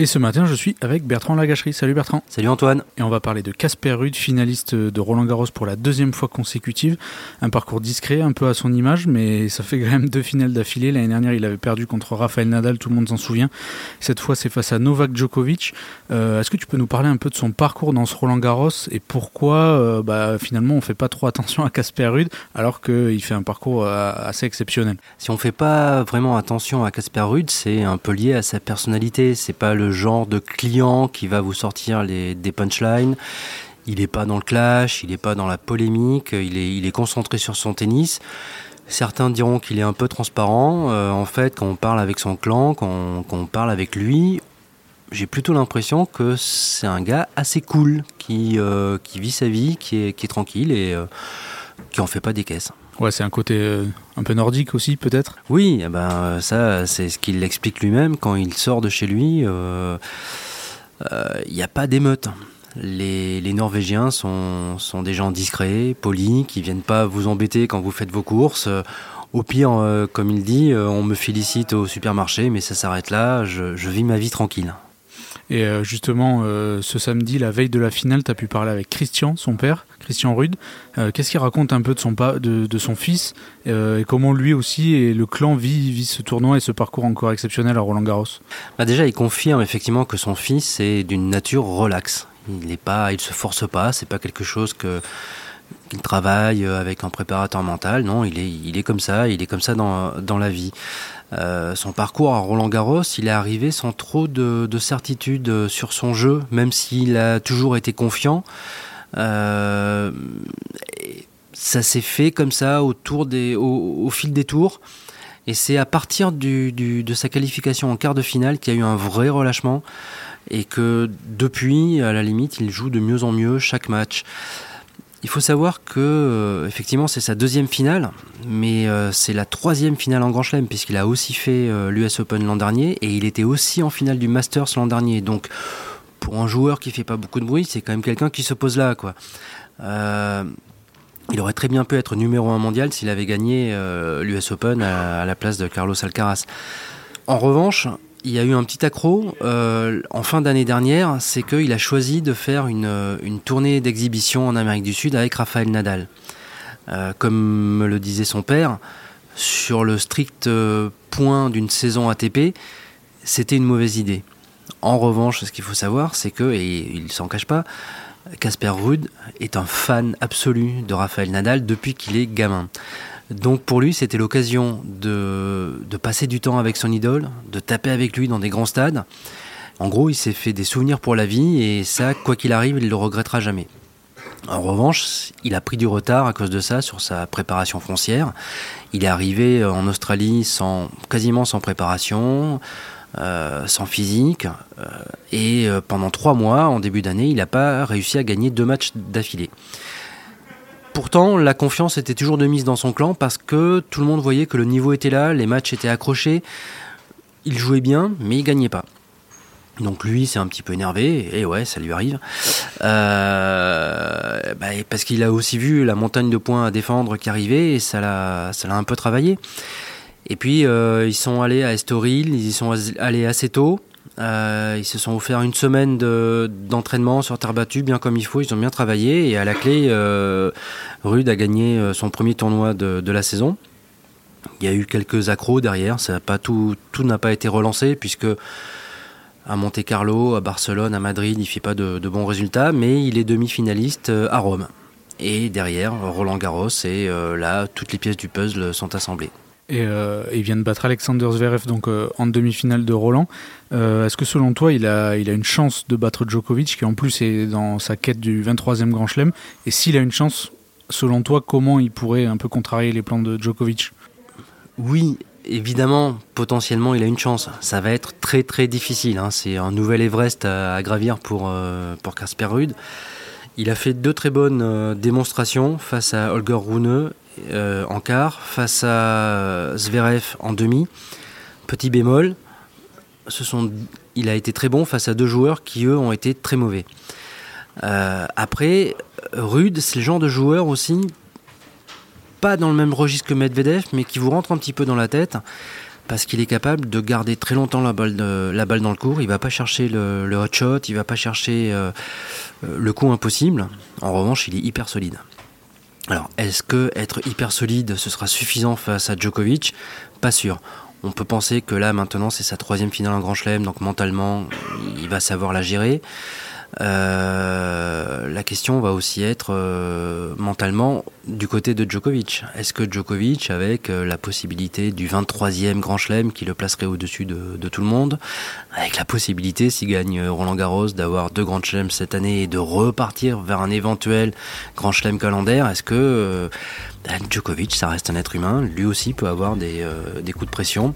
Et ce matin, je suis avec Bertrand Lagacherie. Salut Bertrand. Salut Antoine. Et on va parler de Casper Ruud, finaliste de Roland Garros pour la deuxième fois consécutive. Un parcours discret, un peu à son image, mais ça fait quand même deux finales d'affilée. L'année dernière, il avait perdu contre Rafael Nadal, tout le monde s'en souvient. Cette fois, c'est face à Novak Djokovic. Euh, est-ce que tu peux nous parler un peu de son parcours dans ce Roland Garros et pourquoi euh, bah, finalement on fait pas trop attention à Casper Ruud alors qu'il fait un parcours euh, assez exceptionnel? Si on fait pas vraiment attention à Casper Ruud, c'est un peu lié à sa personnalité. C'est pas le genre de client qui va vous sortir les, des punchlines. Il n'est pas dans le clash, il n'est pas dans la polémique, il est, concentré sur son tennis. Certains diront qu'il est un peu transparent. Euh, en fait, quand on parle avec son clan, quand on, parle avec lui, j'ai plutôt l'impression que c'est un gars assez cool, qui, euh, vit sa vie, qui est, qui est tranquille et euh, qui en fait pas des caisses. Ouais, c'est un côté euh, un peu nordique aussi, peut-être? Oui, eh ben, euh, ça, c'est ce qu'il explique lui-même. Quand il sort de chez lui, il euh, n'y a pas d'émeute. Les, Norvégiens sont, des gens discrets, polis, qui viennent pas vous embêter quand vous faites vos courses. Au pire, comme il dit, on me félicite au supermarché, mais ça s'arrête là, je vis ma vie tranquille. Et justement, ce samedi, la veille de la finale, tu as pu parler avec Christian, son père, Christian Rude. Euh, qu'est-ce qu'il raconte un peu de son, de, son fils euh, et comment lui aussi et le clan vit, vit ce tournoi et ce parcours encore exceptionnel à Roland Garros? Bah Déjà, il confirme effectivement que son fils est d'une nature relaxe. Il il se force pas. C'est pas quelque chose que qu'il travaille avec un préparateur mental. Non, il est, il comme ça. Il est comme ça dans, la vie. Euh, son parcours à Roland Garros, il est arrivé sans trop de, de certitude sur son jeu, même s'il a toujours été confiant. Euh, ça s'est fait comme ça au, fil des tours. Et c'est à partir de sa qualification en quart de finale qu'il y a eu un vrai relâchement. Et que depuis, à la limite, il joue de mieux en mieux chaque match. Il faut savoir que, euh, effectivement, c'est sa deuxième finale, mais euh, c'est la troisième finale en Grand Chelem, puisqu'il a aussi fait l'US Open l'an dernier, et il était aussi en finale du Masters l'an dernier. Donc, pour un joueur qui fait pas beaucoup de bruit, c'est quand même quelqu'un qui se pose là, quoi. Euh, il aurait très bien pu être numéro un mondial s'il avait gagné euh, l'US Open à, la place de Carlos Alcaraz. En revanche, il y a eu un petit accro euh, en fin d'année dernière, c'est qu'il a choisi de faire une, une tournée d'exhibition en Amérique du Sud avec Rafael Nadal. comme me le disait son père, sur le strict point d'une saison ATP, c'était une mauvaise idée. En revanche, ce qu'il faut savoir, c'est que, et il s'en cache pas, Casper Ruud est un fan absolu de Rafael Nadal depuis qu'il est gamin. Donc pour lui, c'était l'occasion de, passer du temps avec son idole, de taper avec lui dans des grands stades. En gros, il s'est fait des souvenirs pour la vie et ça, quoi qu'il arrive, il le regrettera jamais. En revanche, il a pris du retard à cause de ça sur sa préparation foncière. Il est arrivé en Australie sans, quasiment sans préparation. Euh, sans physique. Euh, et euh, pendant trois mois, en début d'année, il n'a pas réussi à gagner deux matchs d'affilée. Pourtant, la confiance était toujours de mise dans son clan parce que tout le monde voyait que le niveau était là, les matchs étaient accrochés. Il jouait bien, mais il gagnait pas. Donc lui, c'est un petit peu énervé, et ouais, ça lui arrive, bah, parce qu'il a aussi vu la montagne de points à défendre qui arrivait, et ça l'a un peu travaillé. Et puis, euh, ils sont allés à Estoril, ils y sont allés assez tôt. Euh, ils se sont offerts une semaine d'entraînement sur terre battue, bien comme il faut. Ils ont bien travaillé. Et à la clé, euh, Rude a gagné son premier tournoi de, la saison. Il y a eu quelques accros derrière. Ça pas tout, tout n'a pas été relancé puisque à Monte Carlo, à Barcelone, à Madrid, il fait pas de, de bons résultats, mais il est demi-finaliste à Rome. Et derrière, Roland Garros, et là, toutes les pièces du puzzle sont assemblées. et, euh, il vient de battre Alexander Zverev donc euh, en demi-finale de Roland. Euh, est-ce que selon toi, il a, il a une chance de battre Djokovic, qui en plus est dans sa quête du 23e Grand Chelem? Et s'il a une chance, selon toi, comment il pourrait un peu contrarier les plans de Djokovic? Oui, évidemment, potentiellement, il a une chance. Ça va être très très difficile. Hein. C'est un nouvel Everest à, gravir pour, pour Kasper Ruud. Il a fait deux très bonnes démonstrations face à Holger Rune euh, en quart, face à Zverev en demi. Petit bémol, il a été très bon face à deux joueurs qui, eux, ont été très mauvais. Euh, après, Rude, c'est le genre de joueur aussi, pas dans le même registre que Medvedev, mais qui vous rentre un petit peu dans la tête, parce qu'il est capable de garder très longtemps la balle, dans le cours. Il va pas chercher le, hot shot, il va pas chercher euh, le coup impossible. En revanche, il est hyper solide. Alors, est-ce que être hyper solide, ce sera suffisant face à Djokovic? Pas sûr. On peut penser que là, maintenant, c'est sa troisième finale en Grand Chelem, donc mentalement, il va savoir la gérer. Euh, la question va aussi être euh, mentalement du côté de Djokovic. Est-ce que Djokovic, avec euh, la possibilité du 23e Grand Chelem qui le placerait au-dessus de, tout le monde, avec la possibilité, s'il gagne Roland Garros, d'avoir deux Grands Chelems cette année et de repartir vers un éventuel Grand Chelem calendaire, est-ce que ben, Djokovic, ça reste un être humain, lui aussi peut avoir des, des coups de pression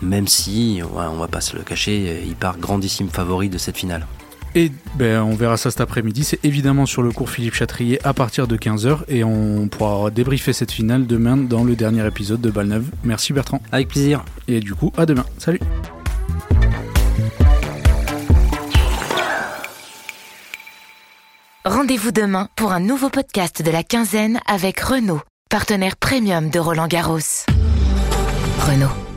même si, on va pas se le cacher, il part grandissime favori de cette finale. Et ben, on verra ça cet après-midi. C'est évidemment sur le cours Philippe Chatrier à partir de 15h et on pourra débriefer cette finale demain dans le dernier épisode de Balle Merci Bertrand. Avec plaisir. Et du coup, à demain. Salut. Rendez-vous demain pour un nouveau podcast de la quinzaine avec Renault, partenaire premium de Roland Garros. Renault.